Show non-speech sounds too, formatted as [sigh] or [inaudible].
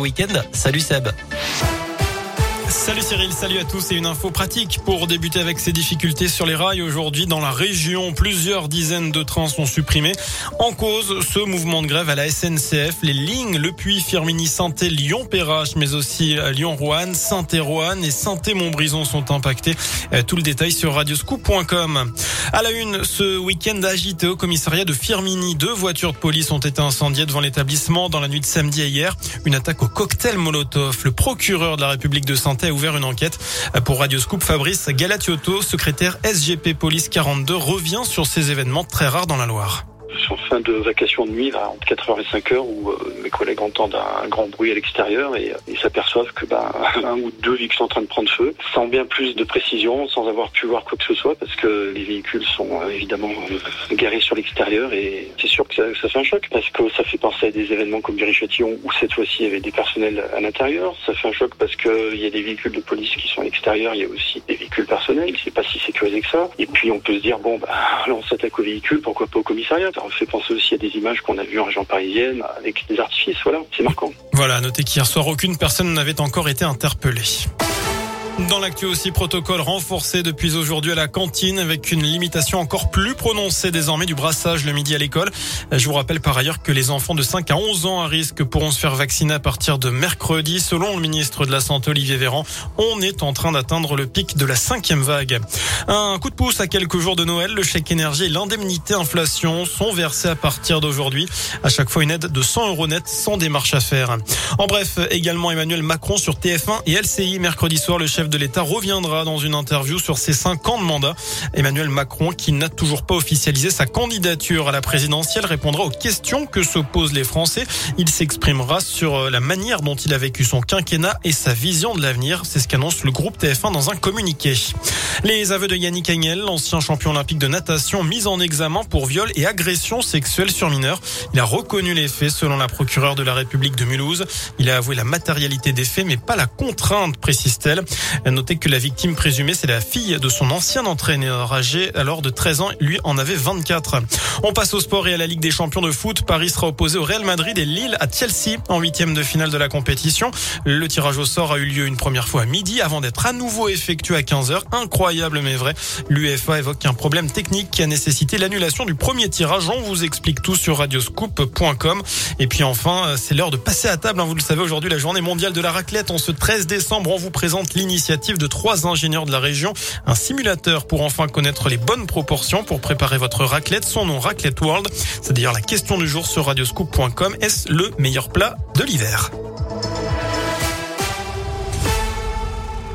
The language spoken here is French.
Week-end. Salut Seb. Salut Cyril, salut à tous et une info pratique pour débuter avec ces difficultés sur les rails aujourd'hui dans la région. Plusieurs dizaines de trains sont supprimés. En cause, ce mouvement de grève à la SNCF. Les lignes Le Puy, Firmini, Santé, Lyon-Perrache, mais aussi Lyon-Roanne, Saint-Éroanne et Saint-Montbrison sont impactés. Euh, tout le détail sur radioscoop.com. À la une, ce week-end agité au commissariat de Firmini, deux voitures de police ont été incendiées devant l'établissement dans la nuit de samedi et hier. Une attaque au cocktail Molotov. Le procureur de la République de A ouvert une enquête. Pour Radio Scoop, Fabrice Galatiotto, secrétaire SGP Police 42, revient sur ces événements très rares dans la Loire en fin de vacation de nuit, entre 4h et 5h, où euh, mes collègues entendent un, grand bruit à l'extérieur et ils s'aperçoivent que bah, [laughs] un ou deux véhicules sont en train de prendre feu, sans bien plus de précision, sans avoir pu voir quoi que ce soit, parce que les véhicules sont euh, évidemment euh, garés sur l'extérieur et c'est sûr que ça, fait un choc, parce que ça fait penser à des événements comme Viry-Châtillon, où cette fois-ci il y avait des personnels à l'intérieur. Ça fait un choc parce qu'il y a des véhicules de police qui sont à l'extérieur, il y a aussi des véhicules personnels, c'est pas si sécurisé que ça. Et puis on peut se dire, bon, bah, là on s'attaque aux véhicules, pourquoi pas au commissariat? Fait penser aussi à des images qu'on a vues en région parisienne avec des artifices, voilà, c'est marquant. Voilà, notez qu'hier soir, aucune personne n'avait encore été interpellée. Dans l'actu aussi, protocole renforcé depuis aujourd'hui à la cantine avec une limitation encore plus prononcée désormais du brassage le midi à l'école. Je vous rappelle par ailleurs que les enfants de 5 à 11 ans à risque pourront se faire vacciner à partir de mercredi. Selon le ministre de la Santé Olivier Véran, on est en train d'atteindre le pic de la cinquième vague. Un coup de pouce à quelques jours de Noël, le chèque énergie et l'indemnité inflation sont versés à partir d'aujourd'hui. À chaque fois une aide de 100 euros net sans démarche à faire. En bref, également Emmanuel Macron sur TF1 et LCI mercredi soir, le chef de l'État reviendra dans une interview sur ses cinq ans de mandat. Emmanuel Macron, qui n'a toujours pas officialisé sa candidature à la présidentielle, répondra aux questions que se posent les Français. Il s'exprimera sur euh, la manière dont il a vécu son quinquennat et sa vision de l'avenir. C'est ce qu'annonce le groupe TF1 dans un communiqué. Les aveux de Yannick Agnel, l'ancien champion olympique de natation, mis en examen pour viol et agression sexuelle sur mineurs. Il a reconnu les faits selon la procureure de la République de Mulhouse. Il a avoué la matérialité des faits, mais pas la contrainte, précise-t-elle. Notez que la victime présumée, c'est la fille de son ancien entraîneur âgé alors de 13 ans. Lui en avait 24. On passe au sport et à la Ligue des champions de foot. Paris sera opposé au Real Madrid et Lille à Chelsea en huitième de finale de la compétition. Le tirage au sort a eu lieu une première fois à midi avant d'être à nouveau effectué à 15h. Incroyable mais vrai. L'UEFA évoque un problème technique qui a nécessité l'annulation du premier tirage. On vous explique tout sur radioscoop.com. Et puis enfin, c'est l'heure de passer à table. Hein. Vous le savez, aujourd'hui, la journée mondiale de la raclette. En ce 13 décembre, on vous présente l'initiative de trois ingénieurs de la région. Un simulateur pour enfin connaître les bonnes proportions pour préparer votre raclette. Son nom Raclette World. C'est d'ailleurs la question du jour sur radioscoop.com. Est-ce le meilleur plat de l'hiver?